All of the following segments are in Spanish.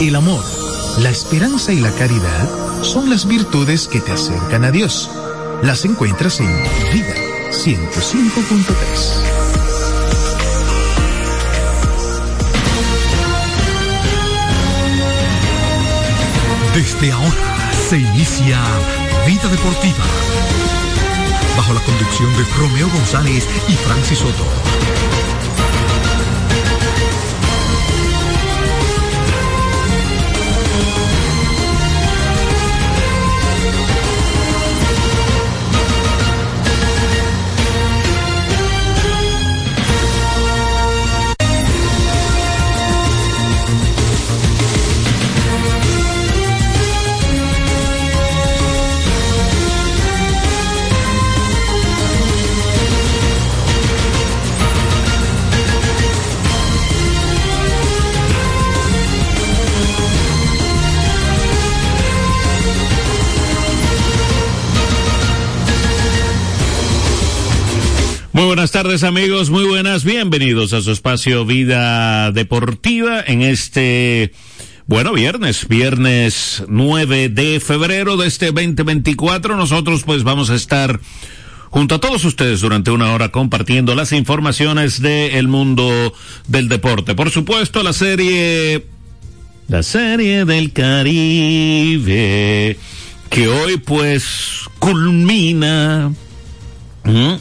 El amor, la esperanza y la caridad son las virtudes que te acercan a Dios. Las encuentras en Vida 105.3. Desde ahora se inicia Vida Deportiva. Bajo la conducción de Romeo González y Francis Soto. Muy buenas tardes amigos, muy buenas, bienvenidos a su espacio Vida Deportiva en este, bueno, viernes, viernes 9 de febrero de este 2024. Nosotros pues vamos a estar junto a todos ustedes durante una hora compartiendo las informaciones del mundo del deporte. Por supuesto, la serie, la serie del Caribe, que hoy pues culmina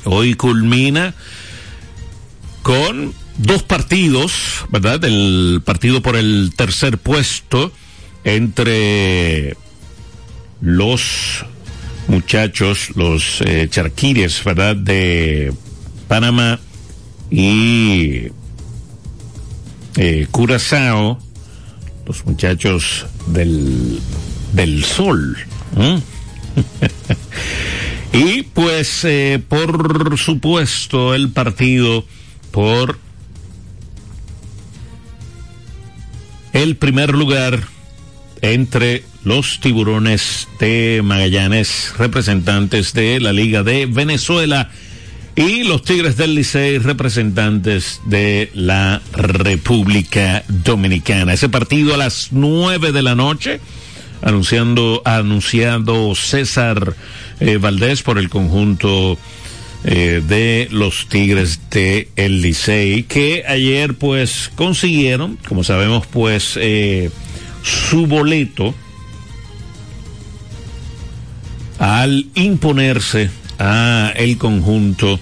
Hoy culmina con dos partidos, ¿verdad? El partido por el tercer puesto entre los muchachos, los eh, charquires, ¿verdad? De Panamá y eh, Curazao, los muchachos del, del sol. Y pues, eh, por supuesto, el partido por el primer lugar entre los tiburones de Magallanes, representantes de la Liga de Venezuela, y los Tigres del Licey, representantes de la República Dominicana. Ese partido a las nueve de la noche, anunciando, anunciado César eh, Valdés por el conjunto eh, de los Tigres de el Licey, que ayer pues consiguieron, como sabemos pues, eh, su boleto al imponerse a el conjunto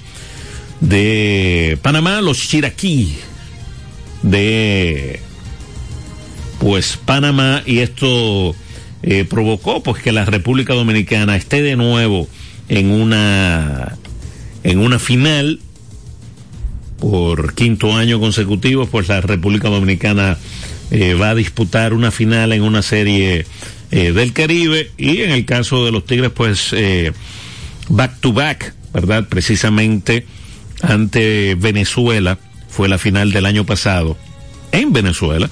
de Panamá, los Chiraquí de pues Panamá y esto eh, provocó pues que la República Dominicana esté de nuevo en una en una final por quinto año consecutivo pues la República Dominicana eh, va a disputar una final en una serie eh, del Caribe y en el caso de los Tigres pues back to back verdad precisamente ante Venezuela fue la final del año pasado en Venezuela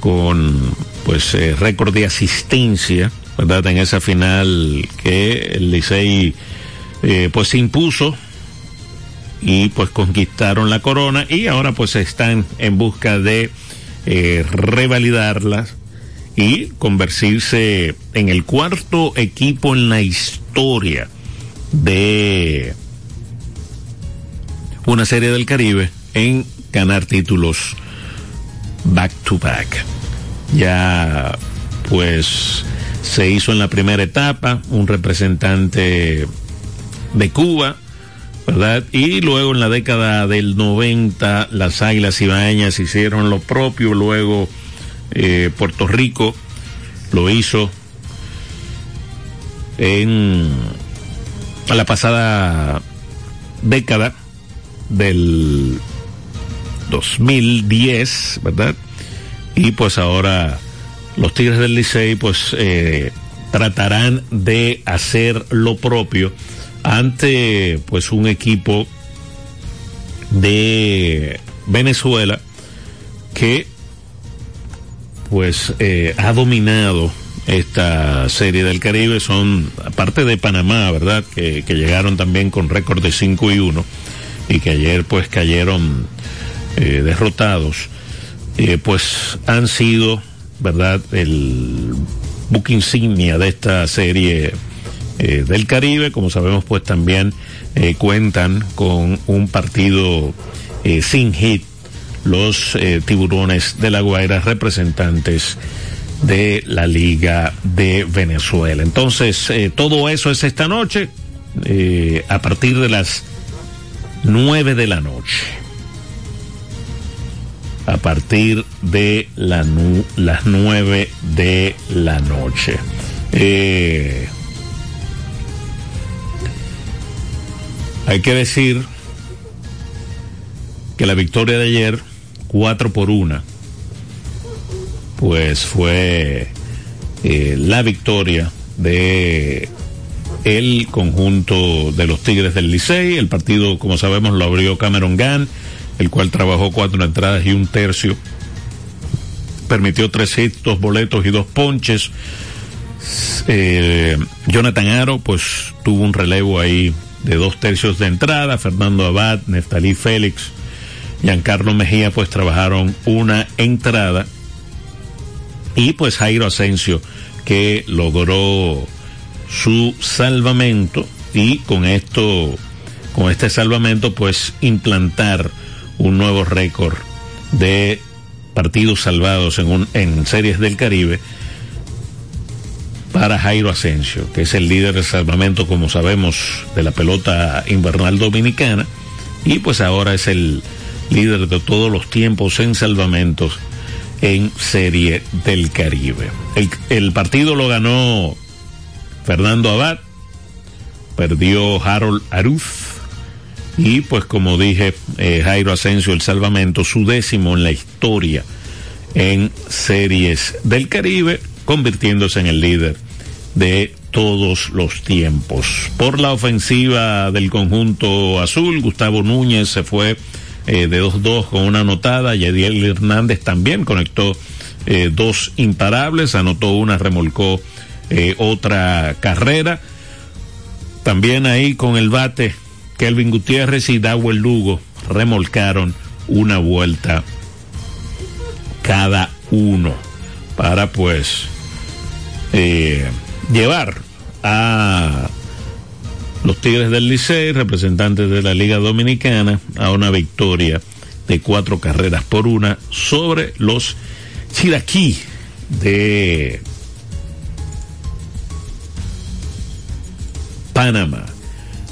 con pues eh, récord de asistencia, ¿verdad? En esa final que el Licey eh, pues se impuso y pues conquistaron la corona y ahora pues están en busca de eh, revalidarlas y convertirse en el cuarto equipo en la historia de una serie del Caribe en ganar títulos back to back ya pues se hizo en la primera etapa un representante de Cuba, ¿verdad? Y luego en la década del 90 las Águilas Ibaeñas hicieron lo propio, luego eh, Puerto Rico lo hizo en la pasada década del 2010, ¿verdad? Y pues ahora los Tigres del Licey pues eh, tratarán de hacer lo propio ante pues un equipo de Venezuela que pues eh, ha dominado esta serie del Caribe. Son aparte de Panamá verdad que, llegaron también con récord de 5 y 1 y que ayer pues cayeron eh, derrotados eh, pues han sido, ¿verdad?, el buque insignia de esta serie eh, del Caribe. Como sabemos, pues también eh, cuentan con un partido sin hit los tiburones de la Guaira representantes de la Liga de Venezuela. Entonces, todo eso es esta noche a partir de las nueve de la noche a partir de la las nueve de la noche. Eh, hay que decir que la victoria de ayer, cuatro por una, pues fue eh, la victoria de el conjunto de los Tigres del Licey. El partido, como sabemos, lo abrió Cameron Gann el cual trabajó cuatro entradas y un tercio. Permitió tres hits, dos boletos y dos ponches. Eh, Jonathan Aro, pues tuvo un relevo ahí de dos tercios de entrada. Fernando Abad, Neftalí Félix, Giancarlo Mejía, pues trabajaron una entrada. Y pues Jairo Asensio, que logró su salvamento y con esto, con este salvamento, pues implantar un nuevo récord de partidos salvados en, un, en series del Caribe para Jairo Asensio, que es el líder de salvamento, como sabemos, de la pelota invernal dominicana, y pues ahora es el líder de todos los tiempos en salvamentos en serie del Caribe. El, el partido lo ganó Fernando Abad, perdió Harold Aruz, y pues como dije, eh, Jairo Asensio, el salvamento, su décimo en la historia en series del Caribe, convirtiéndose en el líder de todos los tiempos. Por la ofensiva del conjunto azul, Gustavo Núñez se fue eh, de 2-2 con una anotada, Yadiel Hernández también conectó eh, dos imparables, anotó una, remolcó otra carrera. También ahí con el bate Kelvin Gutiérrez y Dawel Lugo remolcaron una vuelta cada uno para pues eh, llevar a los Tigres del Licey, representantes de la Liga Dominicana, a una victoria de cuatro carreras por una sobre los Chiraquí de Panamá.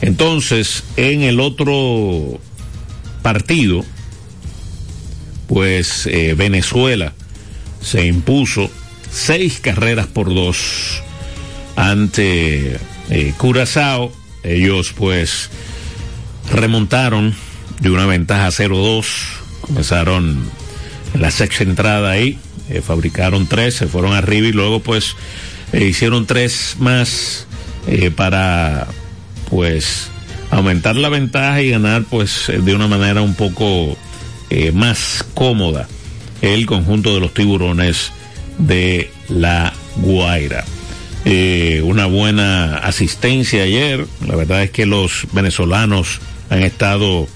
Entonces, en el otro partido, pues eh, Venezuela se impuso seis carreras por dos ante eh, Curazao. Ellos pues remontaron de una ventaja 0-2, comenzaron la sexta entrada ahí, eh, fabricaron tres, se fueron arriba y luego pues hicieron tres más para pues aumentar la ventaja y ganar pues eh, de una manera un poco eh, más cómoda el conjunto de los tiburones de la Guaira. Eh, una buena asistencia ayer, la verdad es que los venezolanos han estado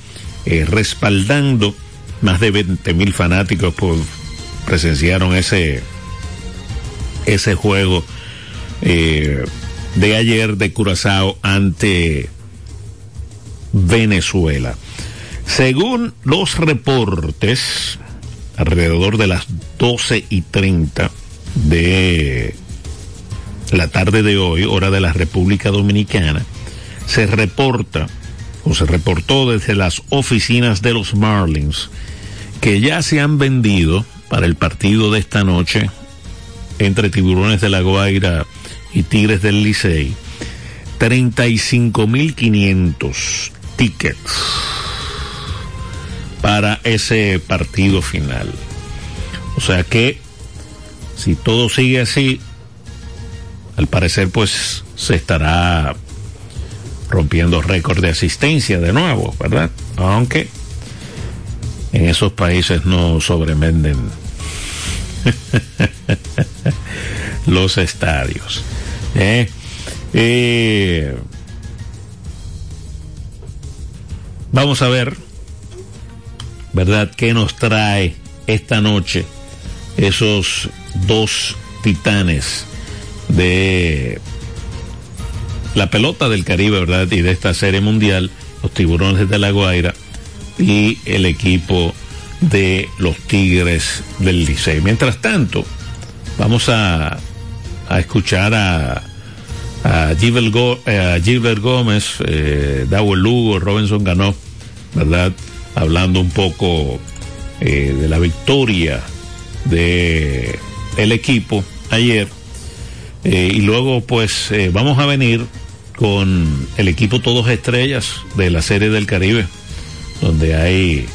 respaldando, más de 20 mil fanáticos pues, presenciaron ese, ese juego de ayer de Curazao ante Venezuela. Según los reportes, alrededor de las 12 y 30 de la tarde de hoy, hora de la República Dominicana, se reporta o se reportó desde las oficinas de los Marlins que ya se han vendido para el partido de esta noche entre Tiburones de la Guaira y Tigres del Licey, 35.500 tickets para ese partido final. O sea que si todo sigue así, al parecer pues se estará rompiendo récord de asistencia de nuevo, ¿verdad? Aunque en esos países no sobrevenden los estadios. ¿Eh? Vamos a ver, ¿verdad? ¿Qué nos trae esta noche esos dos titanes de la pelota del Caribe, ¿verdad? Y de esta serie mundial, los tiburones de la Guaira y el equipo de los Tigres del Licey. Mientras tanto, vamos a, a escuchar a, a, Gilbert, Gómez, eh, Lugo, Robinson ganó, ¿verdad? Hablando un poco eh, de la victoria de el equipo ayer. Eh, y luego, pues, eh, vamos a venir con el equipo Todos Estrellas de la Serie del Caribe, donde hay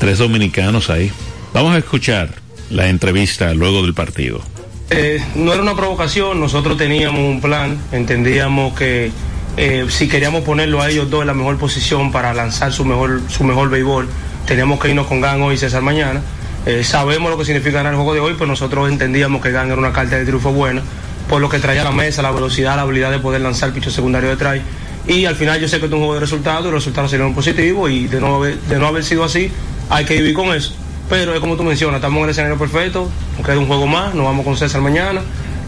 tres dominicanos ahí. Vamos a escuchar la entrevista luego del partido. Eh, no era una provocación, nosotros teníamos un plan, entendíamos que eh, si queríamos ponerlo a ellos dos en la mejor posición para lanzar su mejor, su mejor béisbol, teníamos que irnos con Gan hoy y César mañana. Eh, sabemos lo que significa ganar el juego de hoy, pues nosotros entendíamos que Gan era una carta de triunfo buena, por lo que traía a la mesa, la velocidad, la habilidad de poder lanzar picho secundario detrás. Y al final yo sé que es un juego de resultados, los resultados serían positivos y de no, de no haber sido así, hay que vivir con eso. Pero es como tú mencionas, estamos en el escenario perfecto, nos queda un juego más, nos vamos con César mañana.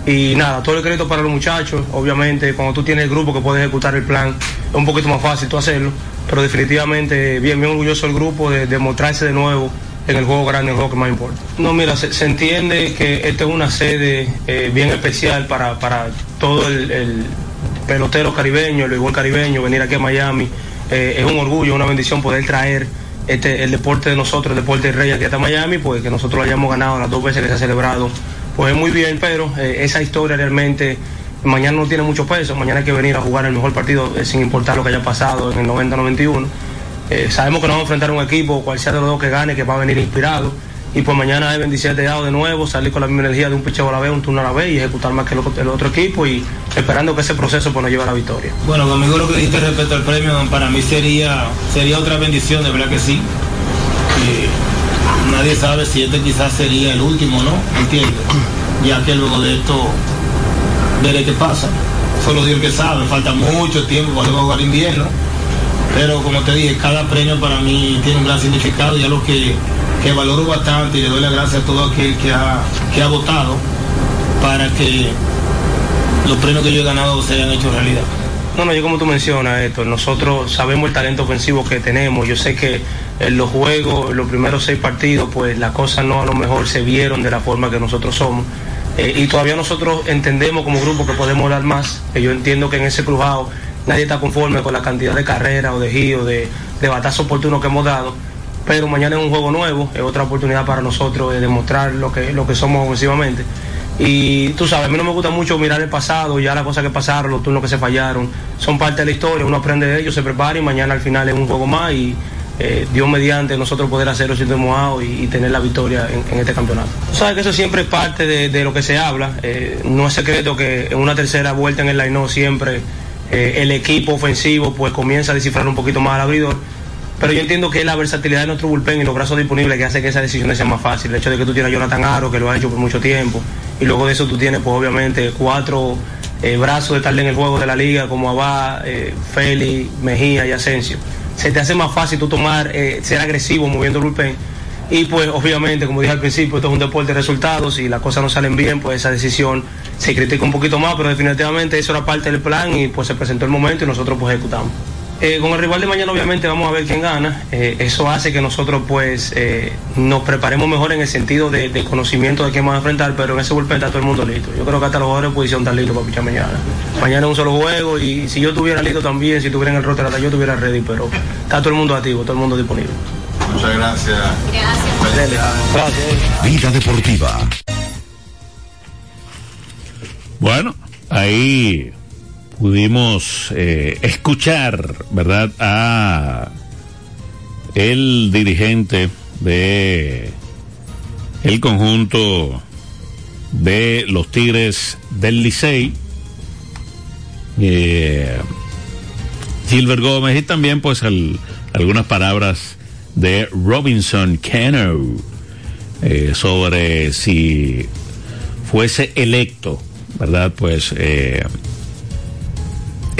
Y nada, todo el crédito para los muchachos. Obviamente, cuando tú tienes el grupo que puede ejecutar el plan, es un poquito más fácil tú hacerlo. Pero definitivamente, bien, bien orgulloso el grupo de, mostrarse de nuevo en el juego grande, el juego que más importa. No, mira, se, entiende que esta es una sede eh, bien especial para, todo el, pelotero caribeño, el igual caribeño, venir aquí a Miami. Eh, es un orgullo, una bendición poder traer este, el deporte de nosotros, el deporte de Rey aquí hasta Miami, pues que nosotros lo hayamos ganado las dos veces que se ha celebrado, pues es muy bien, pero eh, esa historia realmente mañana no tiene mucho peso, mañana hay que venir a jugar el mejor partido eh, sin importar lo que haya pasado en el 90-91. Eh, sabemos que nos vamos a enfrentar a un equipo, cual sea de los dos que gane, que va a venir inspirado y pues mañana hay 27 dados de nuevo, salir con la misma energía de un picheo a la vez, un turno a la vez y ejecutar más que el, otro equipo y esperando que ese proceso pues, nos lleve a la victoria. Bueno, conmigo lo que dijiste respecto al premio, para mí sería, sería otra bendición, de verdad que sí. nadie sabe si este quizás sería el último, ¿no? ¿Entiendes? Ya que luego de esto veré qué pasa. Solo Dios que sabe, falta mucho tiempo para jugar invierno. Pero como te dije, cada premio para mí tiene un gran significado, ya lo que que valoro bastante y le doy las gracias a todo aquel que ha, que ha votado para que los premios que yo he ganado se hayan hecho realidad. Bueno, yo como tú mencionas, esto, nosotros sabemos el talento ofensivo que tenemos. Yo sé que en los juegos, los primeros seis partidos, pues las cosas no a lo mejor se vieron de la forma que nosotros somos. Eh, y todavía nosotros entendemos como grupo que podemos dar más. Que yo entiendo que en ese crujado nadie está conforme con la cantidad de carreras o de giros, de, de batazos oportunos que hemos dado pero mañana es un juego nuevo, es otra oportunidad para nosotros de demostrar lo que, lo que somos ofensivamente. Y tú sabes, a mí no me gusta mucho mirar el pasado, ya las cosas que pasaron, los turnos que se fallaron, son parte de la historia, uno aprende de ellos, se prepara y mañana al final es un juego más y eh, Dios mediante nosotros poder hacerlo sin mojado y, y, tener la victoria en, este campeonato. Tú sabes que eso siempre es parte de, lo que se habla, eh, no es secreto que en una tercera vuelta en el line siempre eh, el equipo ofensivo pues comienza a descifrar un poquito más al abridor pero yo entiendo que es la versatilidad de nuestro bullpen y los brazos disponibles que hace que esa decisión sea más fácil. El hecho de que tú tienes a Jonathan Aro, que lo ha hecho por mucho tiempo, y luego de eso tú tienes, pues obviamente, cuatro eh, brazos de estar en el juego de la liga, como Abad, eh, Félix, Mejía y Asensio. Se te hace más fácil tú tomar, eh, ser agresivo moviendo el bullpen. Y pues obviamente, como dije al principio, esto es un deporte de resultados y las cosas no salen bien, pues esa decisión se critica un poquito más, pero definitivamente eso era parte del plan y pues se presentó el momento y nosotros pues ejecutamos. Eh, con el rival de mañana obviamente vamos a ver quién gana. Eh, eso hace que nosotros pues eh, nos preparemos mejor en el sentido de, conocimiento de quién vamos a enfrentar, pero en ese golpe está todo el mundo listo. Yo creo que hasta los jugadores de posición están listos para pichar mañana. Mañana es un solo juego y si yo tuviera listo también, si tuviera en el roster hasta yo estuviera ready, pero está todo el mundo activo, todo el mundo disponible. Muchas gracias. Gracias. Gracias. Vida Deportiva. Bueno, ahí pudimos eh, escuchar, ¿verdad?, a el dirigente de el conjunto de los Tigres del Licey, eh, Gilbert Gómez, y también pues algunas palabras de Robinson Cano eh, sobre si fuese electo, ¿verdad? Pues eh,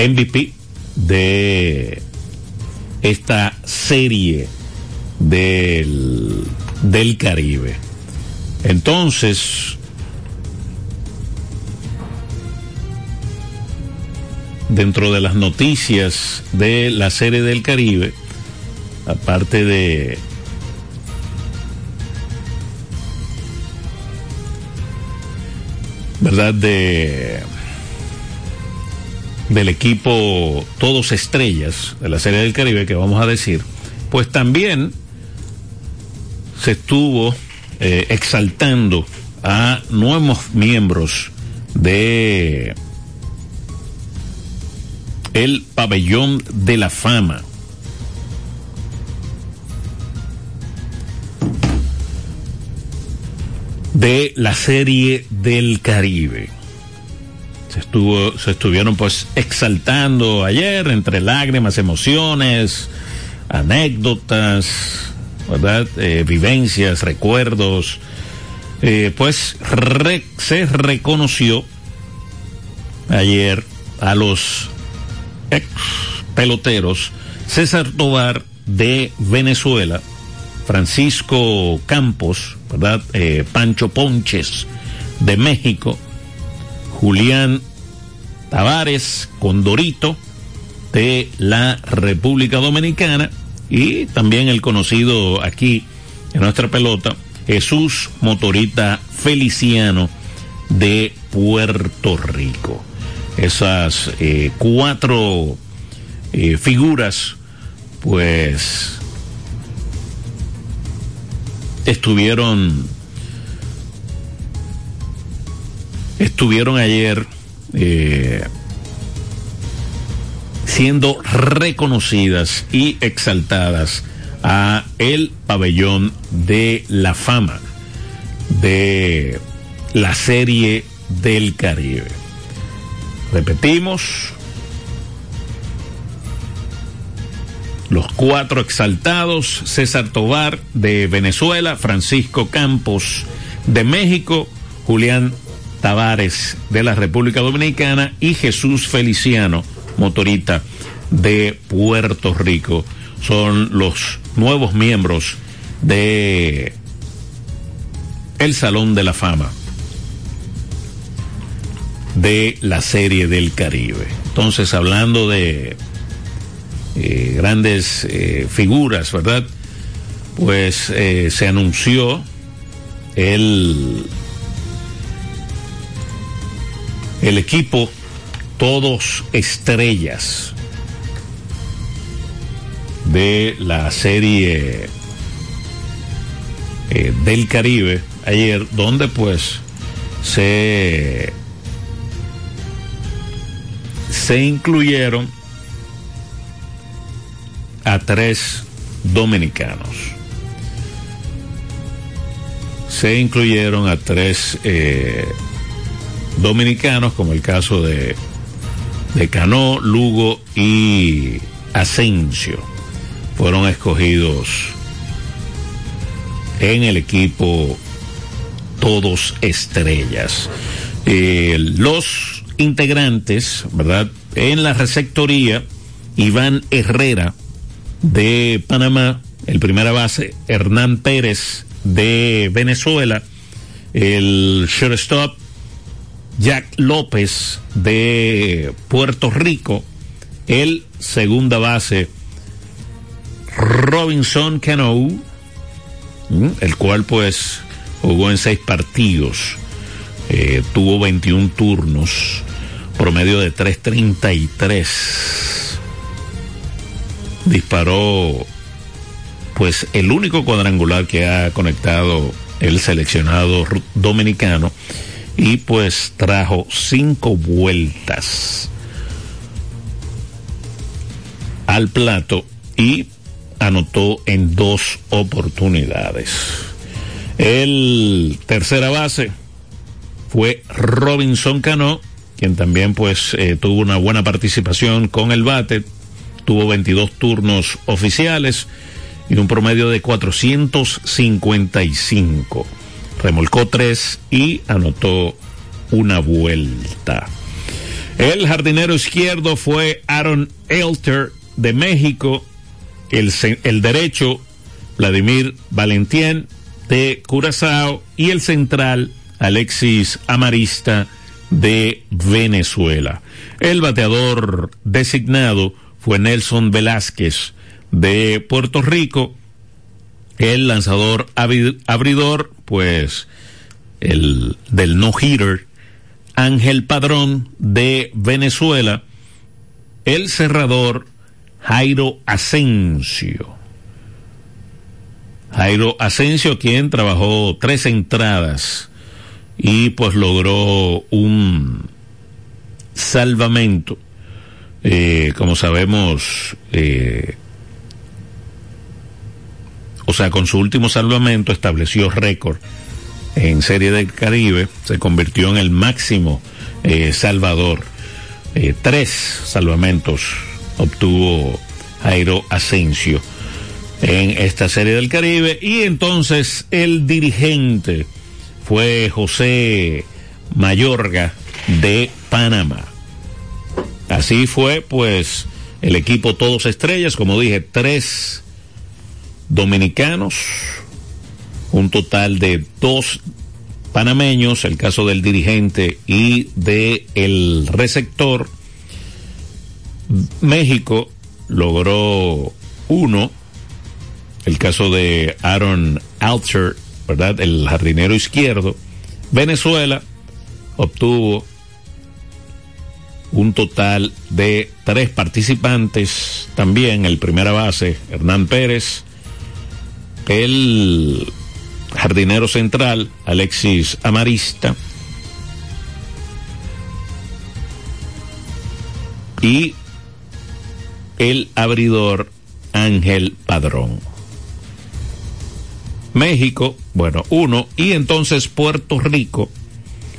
MVP de esta serie del del Caribe. Entonces, dentro de las noticias de la serie del Caribe, aparte de verdad de del equipo Todos Estrellas de la Serie del Caribe que vamos a decir, pues también se estuvo eh, exaltando a nuevos miembros de el pabellón de la fama. de la serie del Caribe. Se estuvo, se estuvieron pues exaltando ayer entre lágrimas, emociones, anécdotas, ¿verdad? Eh, vivencias, recuerdos. Eh, pues se reconoció ayer a los ex peloteros César Tobar de Venezuela, Francisco Campos, ¿verdad? Eh, Pancho Ponches de México, Julián Tavares Condorito de la República Dominicana y también el conocido aquí en nuestra pelota, Jesús Motorita Feliciano de Puerto Rico. Esas eh, cuatro eh, figuras, pues estuvieron estuvieron ayer eh, siendo reconocidas y exaltadas a el pabellón de la fama de la serie del Caribe. Repetimos, los cuatro exaltados, César Tobar de Venezuela, Francisco Campos de México, Julián Tavares de la República Dominicana y Jesús Feliciano, motorita de Puerto Rico. Son los nuevos miembros de el Salón de la Fama de la serie del Caribe. Entonces, hablando de eh, grandes eh, figuras, ¿verdad? Pues eh, se anunció el, el equipo Todos Estrellas de la serie del Caribe ayer, donde pues se se incluyeron a tres dominicanos. Se incluyeron a tres eh, dominicanos, como el caso de, de Cano, Lugo y Asensio. Fueron escogidos en el equipo todos estrellas. Eh, los integrantes, ¿verdad? En la receptoría, Iván Herrera de Panamá, el primera base, Hernán Pérez de Venezuela, el shortstop, Jack López de Puerto Rico, el segunda base, Robinson Cano, el cual pues jugó en seis partidos, eh, tuvo 21 turnos promedio de 3.33. Disparó pues el único cuadrangular que ha conectado el seleccionado dominicano y pues trajo cinco vueltas al plato y anotó en dos oportunidades. El tercera base fue Robinson Cano quien también pues eh, tuvo una buena participación con el bate, tuvo 22 turnos oficiales y un promedio de 455. Remolcó tres y anotó una vuelta. El jardinero izquierdo fue Aaron Elter de México. El, el derecho, Vladimir Valentien de Curazao y el central Alexis Amarista de Venezuela. El bateador designado fue Nelson Velázquez de Puerto Rico. El lanzador abridor, pues el del no-hitter, Ángel Padrón de Venezuela. El cerrador, Jairo Asensio. Jairo Asensio, quien trabajó tres entradas y pues logró un salvamento. Eh, como sabemos, eh, o sea, con su último salvamento estableció récord en Serie del Caribe, se convirtió en el máximo eh, salvador. tres salvamentos obtuvo Jairo Asensio en esta Serie del Caribe y entonces el dirigente fue José Mayorga de Panamá. Así fue, pues, el equipo Todos Estrellas, como dije, tres dominicanos, un total de dos panameños, el caso del dirigente y de el receptor. México logró uno, el caso de Aaron Alter ¿verdad? El jardinero izquierdo. Venezuela obtuvo un total de tres participantes también, el primera base, Hernán Pérez, el jardinero central, Alexis Amarista, y el abridor Ángel Padrón. México, bueno, uno, y entonces Puerto Rico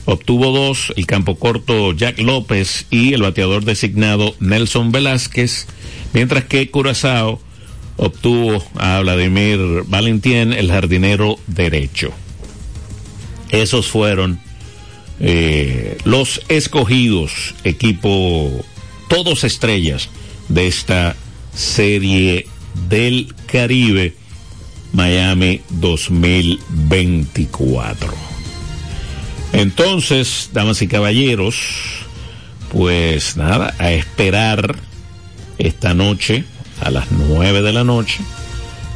obtuvo dos, el campo corto Jack López y el bateador designado Nelson Velázquez, mientras que Curazao obtuvo a Vladimir Valentín, el jardinero derecho. Esos fueron eh, los escogidos, equipo todos estrellas de esta serie del Caribe Miami 2024. Entonces, damas y caballeros, pues nada, a esperar esta noche, a las nueve de la noche,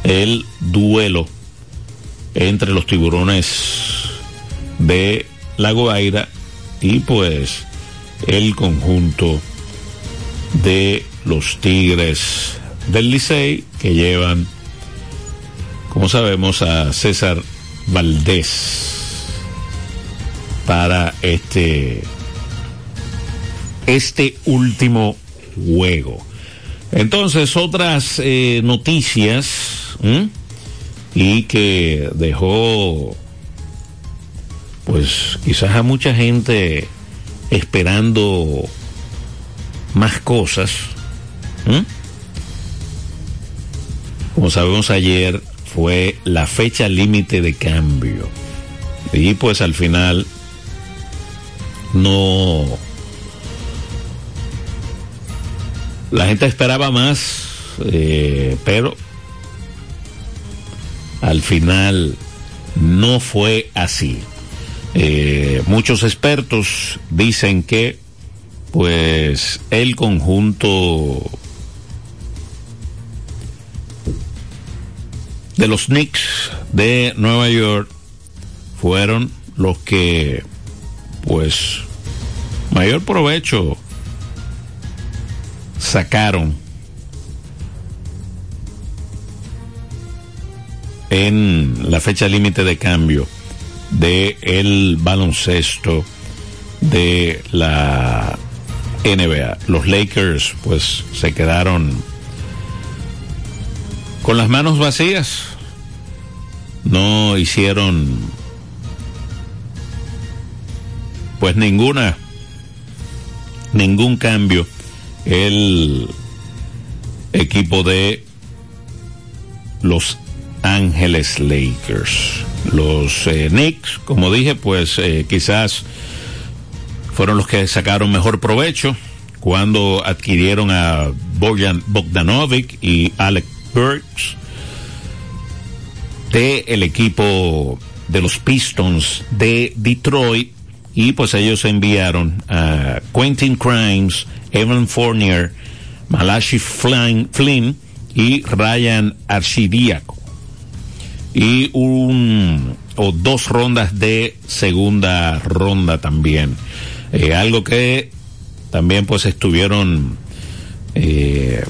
el duelo entre los tiburones de La Guaira y pues el conjunto de los Tigres del Licey que llevan como sabemos, a César Valdés para este, este último juego. Entonces, otras eh, noticias y que dejó, pues quizás a mucha gente esperando más cosas. Como sabemos ayer, fue la fecha límite de cambio. Y pues al final no... La gente esperaba más, eh, pero al final no fue así. Eh, muchos expertos dicen que pues el conjunto de los Knicks de Nueva York fueron los que, pues, mayor provecho sacaron en la fecha límite de cambio de el baloncesto de la NBA. Los Lakers pues se quedaron con las manos vacías. No hicieron pues ninguna ningún cambio el equipo de los Ángeles Lakers. Los eh, Knicks, como dije, pues eh, quizás fueron los que sacaron mejor provecho cuando adquirieron a Bojan Bogdanovic y Alex del el equipo de los Pistons de Detroit y pues ellos enviaron a Quentin Crimes, Evan Fournier, Malachi Flynn, y Ryan Archidiaco. Y un o dos rondas de segunda ronda también. Eh, algo que también pues estuvieron eh,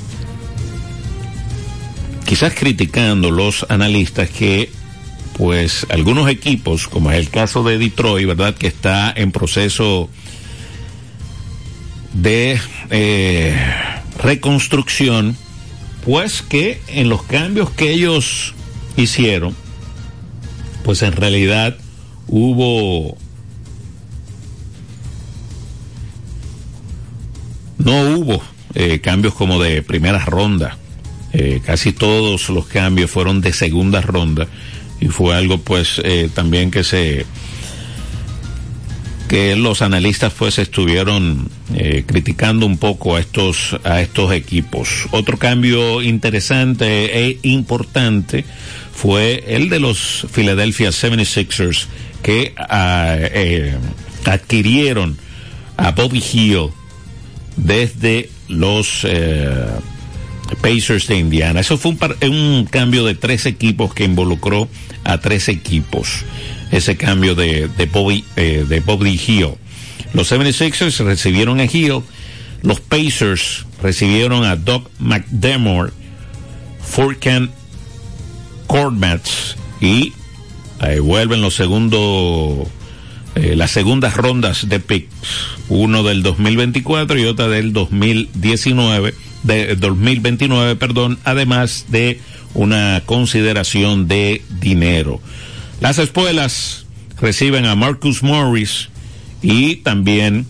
quizás criticando los analistas que pues algunos equipos, como es el caso de Detroit, ¿verdad? Que está en proceso de eh, reconstrucción, pues que en los cambios que ellos hicieron, pues en realidad hubo no hubo eh, cambios como de primera ronda. Eh, casi todos los cambios fueron de segunda ronda y fue algo pues eh, también que se que los analistas pues estuvieron eh, criticando un poco a estos a estos equipos. Otro cambio interesante e importante fue el de los Philadelphia 76ers que ah, eh, adquirieron a Bobby Hill desde los Pacers de Indiana. Eso fue un, un, cambio de tres equipos que involucró a tres equipos. Ese cambio de, de Bobby, eh, de Bobby Hill. Los 76ers recibieron a Hill. Los Pacers recibieron a Doc McDermott, Furkan Kormats y vuelven los segundos, eh, las segundas rondas de picks. Uno del 2024 y otra del 2019 de 2029, perdón, además de una consideración de dinero. Las espuelas reciben a Marcus Morris y también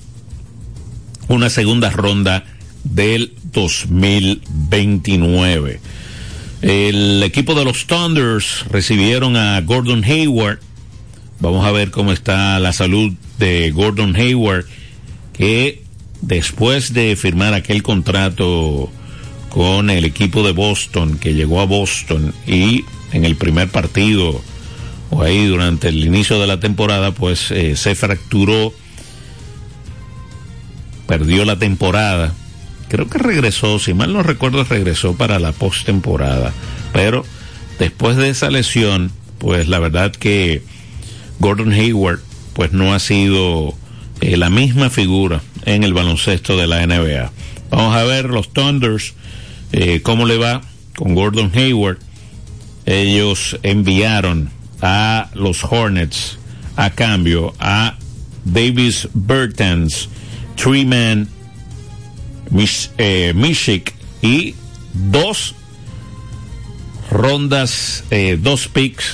una segunda ronda del 2029. El equipo de los Thunders recibieron a Gordon Hayward. Vamos a ver cómo está la salud de Gordon Hayward, que después de firmar aquel contrato con el equipo de Boston, que llegó a Boston y en el primer partido o ahí durante el inicio de la temporada, pues eh, se fracturó, perdió la temporada. Creo que regresó, si mal no recuerdo, regresó para la postemporada. Pero después de esa lesión, pues la verdad que Gordon Hayward, pues no ha sido eh, la misma figura en el baloncesto de la NBA. Vamos a ver los Thunders, eh, cómo le va con Gordon Hayward. Ellos enviaron a los Hornets a cambio a Davis Bertans, Treeman, Mish, eh, y dos rondas, eh, dos picks